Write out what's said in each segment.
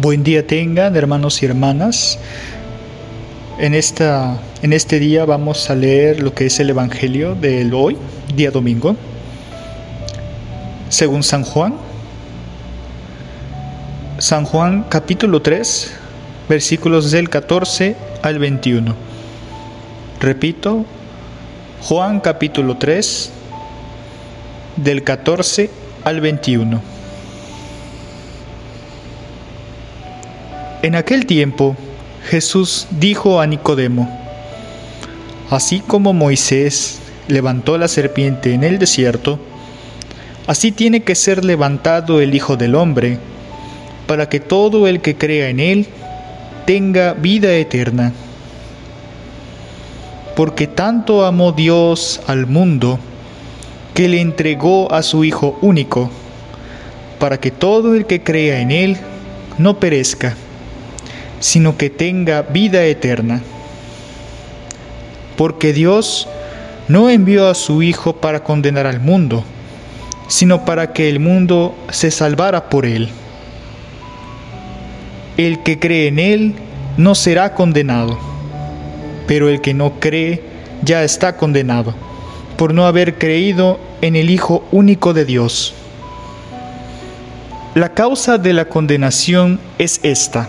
Buen día tengan, hermanos y hermanas. En, esta, en este día vamos a leer lo que es el Evangelio del hoy, día domingo, según San Juan. San Juan capítulo 3, versículos del 14 al 21. Repito, Juan capítulo 3, del 14 al 21. En aquel tiempo Jesús dijo a Nicodemo, Así como Moisés levantó la serpiente en el desierto, así tiene que ser levantado el Hijo del Hombre, para que todo el que crea en él tenga vida eterna. Porque tanto amó Dios al mundo, que le entregó a su Hijo único, para que todo el que crea en él no perezca, sino que tenga vida eterna. Porque Dios no envió a su Hijo para condenar al mundo, sino para que el mundo se salvara por él. El que cree en él no será condenado, pero el que no cree ya está condenado, por no haber creído en el Hijo único de Dios. La causa de la condenación es esta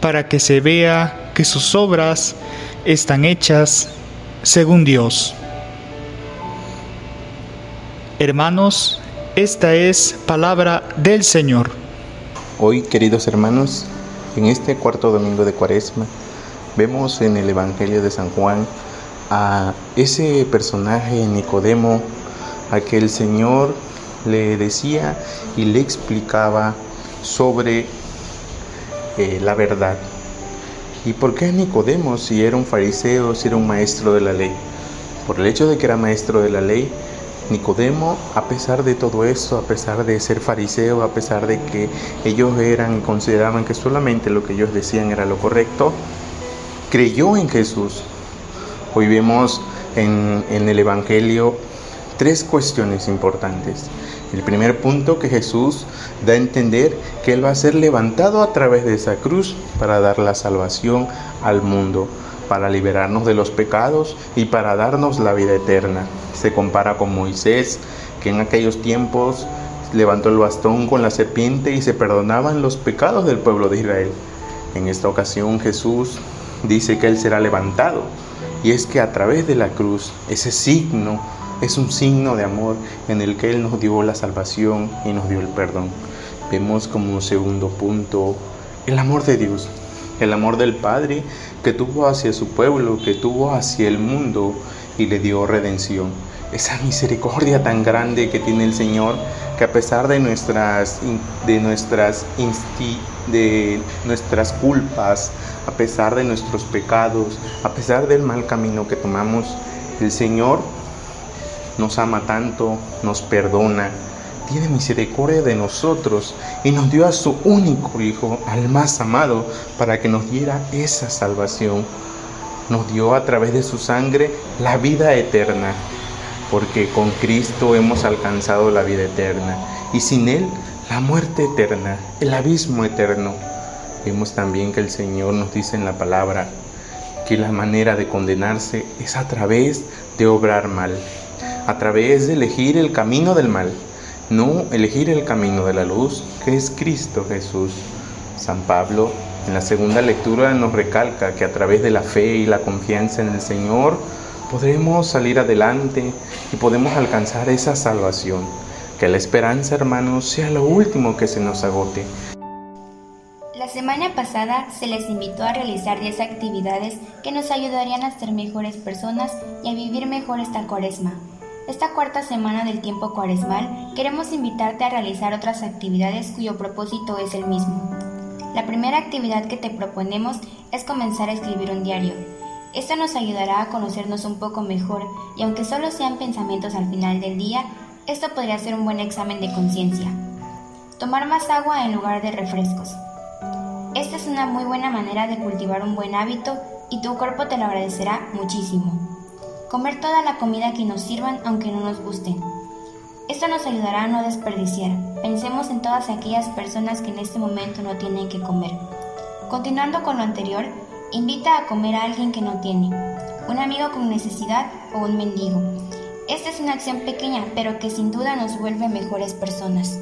para que se vea que sus obras están hechas según Dios. Hermanos, esta es palabra del Señor. Hoy, queridos hermanos, en este cuarto domingo de Cuaresma, vemos en el Evangelio de San Juan a ese personaje Nicodemo, a que el Señor le decía y le explicaba sobre la verdad. ¿Y por qué Nicodemo si era un fariseo, si era un maestro de la ley? Por el hecho de que era maestro de la ley, Nicodemo, a pesar de todo esto, a pesar de ser fariseo, a pesar de que ellos eran, consideraban que solamente lo que ellos decían era lo correcto, creyó en Jesús. Hoy vemos en, en el Evangelio tres cuestiones importantes. El primer punto que Jesús da a entender que Él va a ser levantado a través de esa cruz para dar la salvación al mundo, para liberarnos de los pecados y para darnos la vida eterna. Se compara con Moisés, que en aquellos tiempos levantó el bastón con la serpiente y se perdonaban los pecados del pueblo de Israel. En esta ocasión Jesús dice que Él será levantado y es que a través de la cruz, ese signo es un signo de amor en el que Él nos dio la salvación y nos dio el perdón. Vemos como segundo punto el amor de Dios, el amor del Padre que tuvo hacia su pueblo, que tuvo hacia el mundo y le dio redención. Esa misericordia tan grande que tiene el Señor, que a pesar de nuestras, de nuestras, de nuestras culpas, a pesar de nuestros pecados, a pesar del mal camino que tomamos, el Señor nos ama tanto, nos perdona, tiene misericordia de nosotros y nos dio a su único Hijo, al más amado, para que nos diera esa salvación. Nos dio a través de su sangre la vida eterna, porque con Cristo hemos alcanzado la vida eterna y sin Él la muerte eterna, el abismo eterno. Vemos también que el Señor nos dice en la palabra que la manera de condenarse es a través de obrar mal a través de elegir el camino del mal, no elegir el camino de la luz, que es Cristo Jesús. San Pablo en la segunda lectura nos recalca que a través de la fe y la confianza en el Señor podremos salir adelante y podemos alcanzar esa salvación. Que la esperanza, hermanos, sea lo último que se nos agote. La semana pasada se les invitó a realizar 10 actividades que nos ayudarían a ser mejores personas y a vivir mejor esta cuaresma. Esta cuarta semana del tiempo cuaresmal queremos invitarte a realizar otras actividades cuyo propósito es el mismo. La primera actividad que te proponemos es comenzar a escribir un diario. Esto nos ayudará a conocernos un poco mejor y aunque solo sean pensamientos al final del día, esto podría ser un buen examen de conciencia. Tomar más agua en lugar de refrescos. Esta es una muy buena manera de cultivar un buen hábito y tu cuerpo te lo agradecerá muchísimo. Comer toda la comida que nos sirvan aunque no nos guste. Esto nos ayudará a no desperdiciar. Pensemos en todas aquellas personas que en este momento no tienen que comer. Continuando con lo anterior, invita a comer a alguien que no tiene, un amigo con necesidad o un mendigo. Esta es una acción pequeña, pero que sin duda nos vuelve mejores personas.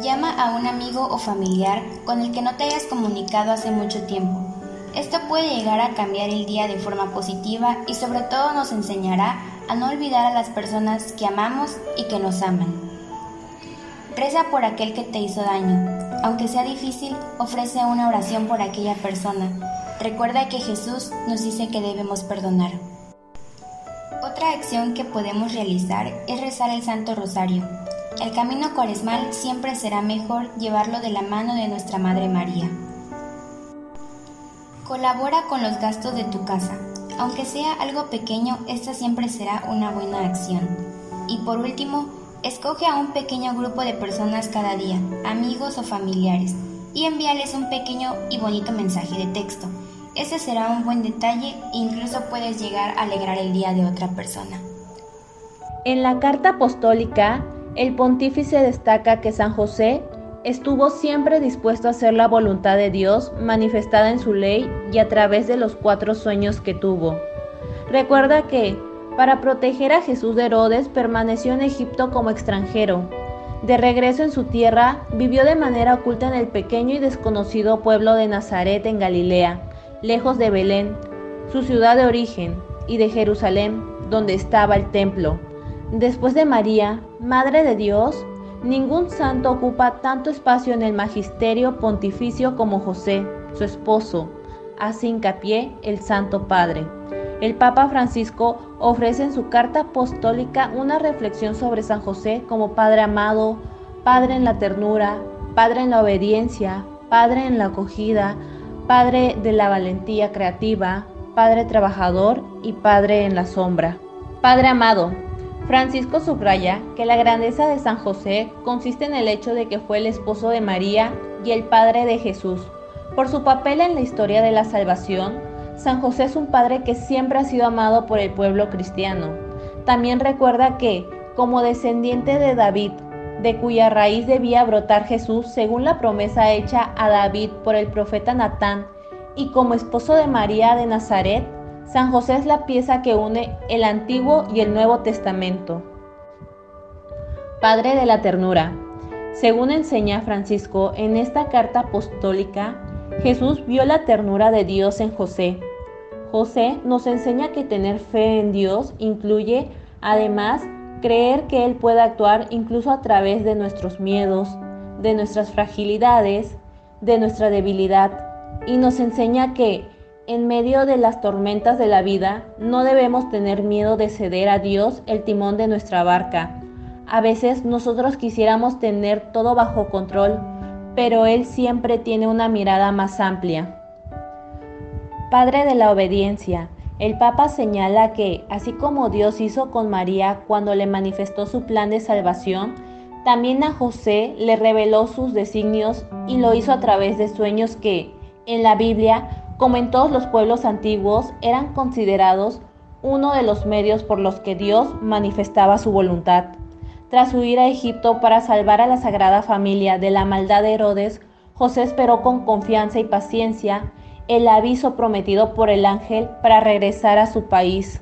Llama a un amigo o familiar con el que no te hayas comunicado hace mucho tiempo. Esto puede llegar a cambiar el día de forma positiva y sobre todo nos enseñará a no olvidar a las personas que amamos y que nos aman. Reza por aquel que te hizo daño. Aunque sea difícil, ofrece una oración por aquella persona. Recuerda que Jesús nos dice que debemos perdonar. Otra acción que podemos realizar es rezar el Santo Rosario. El camino cuaresmal siempre será mejor llevarlo de la mano de nuestra Madre María. Colabora con los gastos de tu casa. Aunque sea algo pequeño, esta siempre será una buena acción. Y por último, escoge a un pequeño grupo de personas cada día, amigos o familiares, y envíales un pequeño y bonito mensaje de texto. Ese será un buen detalle e incluso puedes llegar a alegrar el día de otra persona. En la carta apostólica, el pontífice destaca que San José estuvo siempre dispuesto a hacer la voluntad de Dios manifestada en su ley y a través de los cuatro sueños que tuvo. Recuerda que, para proteger a Jesús de Herodes, permaneció en Egipto como extranjero. De regreso en su tierra, vivió de manera oculta en el pequeño y desconocido pueblo de Nazaret en Galilea, lejos de Belén, su ciudad de origen, y de Jerusalén, donde estaba el templo. Después de María, Madre de Dios, ningún santo ocupa tanto espacio en el magisterio pontificio como José, su esposo. Hace hincapié el Santo Padre. El Papa Francisco ofrece en su carta apostólica una reflexión sobre San José como Padre amado, Padre en la ternura, Padre en la obediencia, Padre en la acogida, Padre de la valentía creativa, Padre trabajador y Padre en la sombra. Padre amado, Francisco subraya que la grandeza de San José consiste en el hecho de que fue el esposo de María y el padre de Jesús. Por su papel en la historia de la salvación, San José es un padre que siempre ha sido amado por el pueblo cristiano. También recuerda que, como descendiente de David, de cuya raíz debía brotar Jesús según la promesa hecha a David por el profeta Natán, y como esposo de María de Nazaret, San José es la pieza que une el Antiguo y el Nuevo Testamento. Padre de la ternura. Según enseña Francisco en esta carta apostólica, Jesús vio la ternura de Dios en José. José nos enseña que tener fe en Dios incluye, además, creer que Él puede actuar incluso a través de nuestros miedos, de nuestras fragilidades, de nuestra debilidad, y nos enseña que en medio de las tormentas de la vida, no debemos tener miedo de ceder a Dios el timón de nuestra barca. A veces nosotros quisiéramos tener todo bajo control, pero Él siempre tiene una mirada más amplia. Padre de la obediencia, el Papa señala que, así como Dios hizo con María cuando le manifestó su plan de salvación, también a José le reveló sus designios y lo hizo a través de sueños que, en la Biblia, como en todos los pueblos antiguos, eran considerados uno de los medios por los que Dios manifestaba su voluntad. Tras huir a Egipto para salvar a la Sagrada Familia de la maldad de Herodes, José esperó con confianza y paciencia el aviso prometido por el ángel para regresar a su país.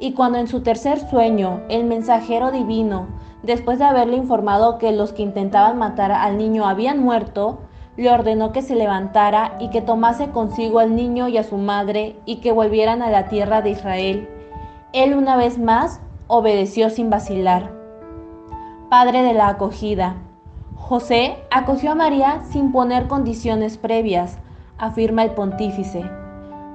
Y cuando en su tercer sueño el mensajero divino, después de haberle informado que los que intentaban matar al niño habían muerto, le ordenó que se levantara y que tomase consigo al niño y a su madre y que volvieran a la tierra de Israel. Él una vez más obedeció sin vacilar. Padre de la acogida. José acogió a María sin poner condiciones previas, afirma el pontífice.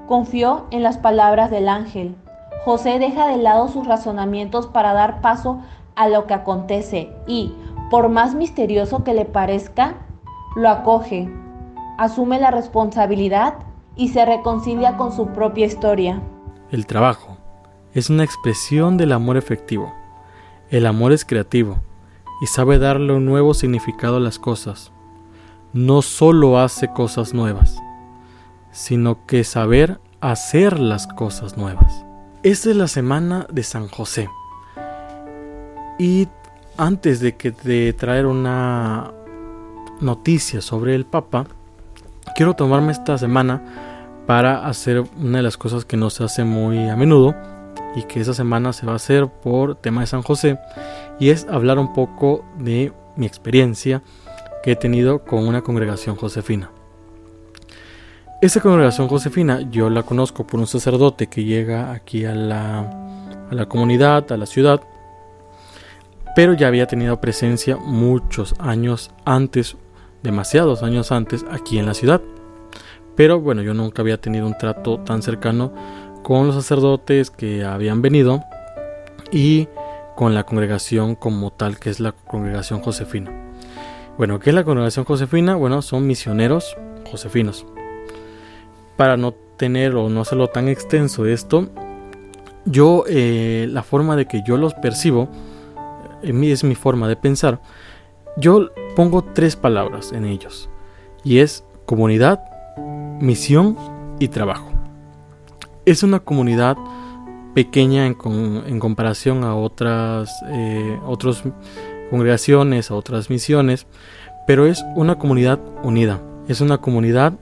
Confió en las palabras del ángel. José deja de lado sus razonamientos para dar paso a lo que acontece y, por más misterioso que le parezca, lo acoge. asume la responsabilidad y se reconcilia con su propia historia. El trabajo es una expresión del amor efectivo. El amor es creativo y sabe darle un nuevo significado a las cosas. No solo hace cosas nuevas, sino que saber hacer las cosas nuevas. Esta es la semana de San José. Y antes de que de traer una noticia sobre el Papa, quiero tomarme esta semana para hacer una de las cosas que no se hace muy a menudo y que esa semana se va a hacer por tema de San José y es hablar un poco de mi experiencia que he tenido con una congregación josefina. Esta congregación josefina yo la conozco por un sacerdote que llega aquí a la, a la comunidad, a la ciudad, pero ya había tenido presencia muchos años antes, demasiados años antes, aquí en la ciudad. Pero bueno, yo nunca había tenido un trato tan cercano con los sacerdotes que habían venido y con la congregación como tal, que es la congregación josefina. Bueno, ¿qué es la congregación josefina? Bueno, son misioneros josefinos. Para no tener o no hacerlo tan extenso esto, yo, eh, la forma de que yo los percibo, eh, es mi forma de pensar, yo pongo tres palabras en ellos. Y es comunidad, misión y trabajo. Es una comunidad pequeña en, comparación a otras, eh, otras congregaciones, a otras misiones, pero es una comunidad unida, es una comunidad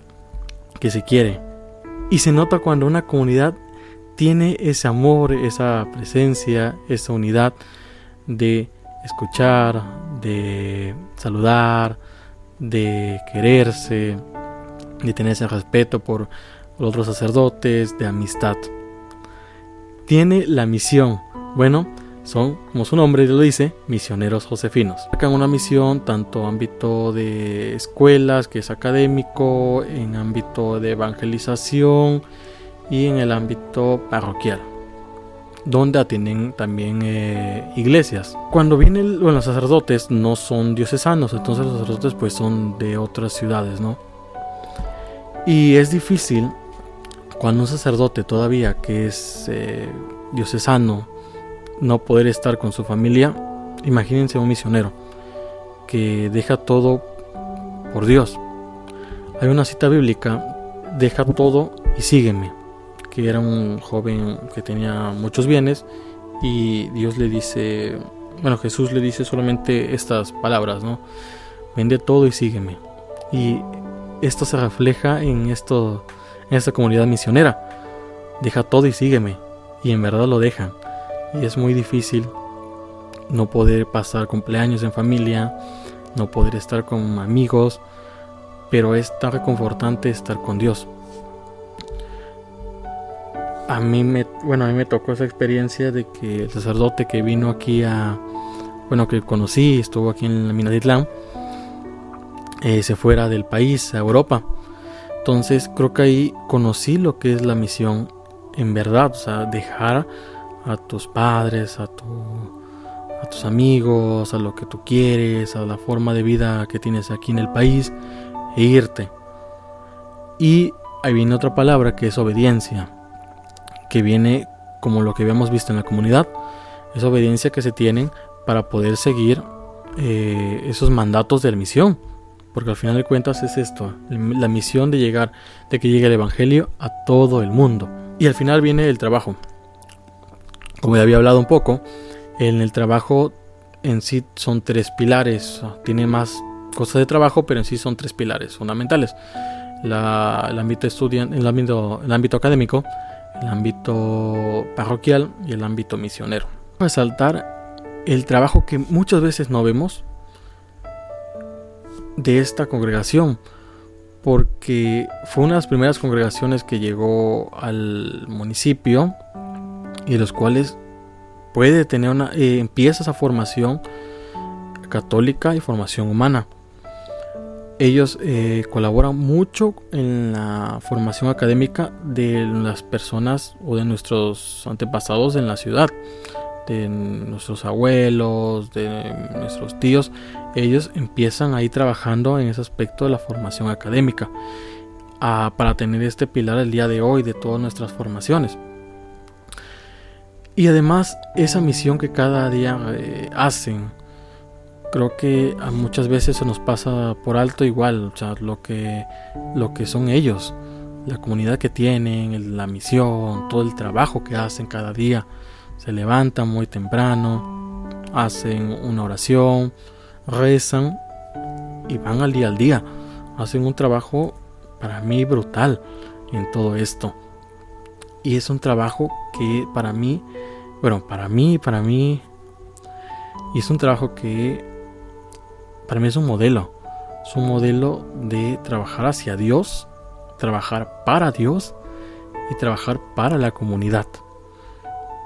que se quiere. Y se nota cuando una comunidad tiene ese amor, esa presencia, esa unidad de escuchar, de saludar, de quererse, de tener ese respeto por otros sacerdotes, de amistad. Tiene la misión, bueno, son, como su nombre lo dice, misioneros josefinos. Sacan una misión tanto ámbito de escuelas, que es académico, en ámbito de evangelización y en el ámbito parroquial, donde atienden también eh, iglesias. Cuando vienen los sacerdotes no son diocesanos, entonces los sacerdotes pues son de otras ciudades, ¿no? Y es difícil cuando un sacerdote todavía que es eh, diocesano no poder estar con su familia, imagínense un misionero que deja todo por Dios. Hay una cita bíblica, deja todo y sígueme, que era un joven que tenía muchos bienes y Dios le dice, bueno, Jesús le dice solamente estas palabras, ¿no? Vende todo y sígueme. Y esto se refleja en, esto, en esta comunidad misionera. Deja todo y sígueme. Y en verdad lo dejan. Y es muy difícil no poder pasar cumpleaños en familia, no poder estar con amigos, pero es tan reconfortante estar con Dios. A mí me, bueno, a mí me tocó esa experiencia de que el sacerdote que vino aquí a, bueno, que conocí, estuvo aquí en la mina de Islán, eh, se fuera del país a Europa. Entonces creo que ahí conocí lo que es la misión en verdad, o sea, dejar a tus padres, a, tu, a tus amigos, a lo que tú quieres, a la forma de vida que tienes aquí en el país e irte. Y ahí viene otra palabra que es obediencia, que viene como lo que habíamos visto en la comunidad, es obediencia que se tienen para poder seguir eh, esos mandatos de la misión. Porque al final de cuentas es esto, la misión de llegar, de que llegue el Evangelio a todo el mundo. Y al final viene el trabajo. Como ya había hablado un poco, en el trabajo en sí son tres pilares. Tiene más cosas de trabajo, pero en sí son tres pilares fundamentales. el ámbito estudiante, el ámbito, el ámbito académico, el ámbito parroquial y el ámbito misionero. Resaltar el trabajo que muchas veces no vemos, de esta congregación, porque fue una de las primeras congregaciones que llegó al municipio y los cuales puede tener una eh, empieza esa formación católica y formación humana. Ellos eh, colaboran mucho en la formación académica de las personas o de nuestros antepasados en la ciudad, de nuestros abuelos, de nuestros tíos, ellos empiezan ahí trabajando en ese aspecto de la formación académica para tener este pilar el día de hoy de todas nuestras formaciones. Y además esa misión que cada día eh, hacen, creo que muchas veces se nos pasa por alto igual, o sea, lo que, lo que son ellos, la comunidad que tienen, la misión, todo el trabajo que hacen cada día. Se levantan muy temprano, hacen una oración, rezan y van al día al día. Hacen un trabajo para mí brutal en todo esto. Y es un trabajo que para mí, bueno, para mí, para mí, y es un trabajo que para mí es un modelo. Es un modelo de trabajar hacia Dios, trabajar para Dios y trabajar para la comunidad.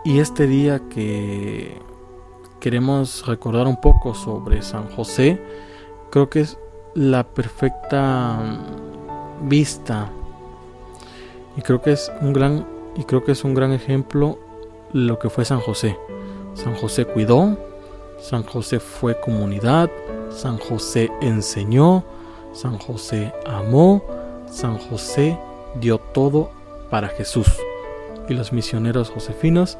Y este día que queremos recordar un poco sobre San José, creo que es la perfecta vista y creo que es un gran y creo que es un gran ejemplo lo que fue San José. San José cuidó, San José fue comunidad, San José enseñó, San José amó, San José dio todo para Jesús. Y los misioneros josefinos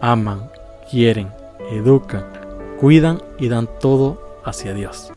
aman, quieren, educan, cuidan y dan todo hacia Dios.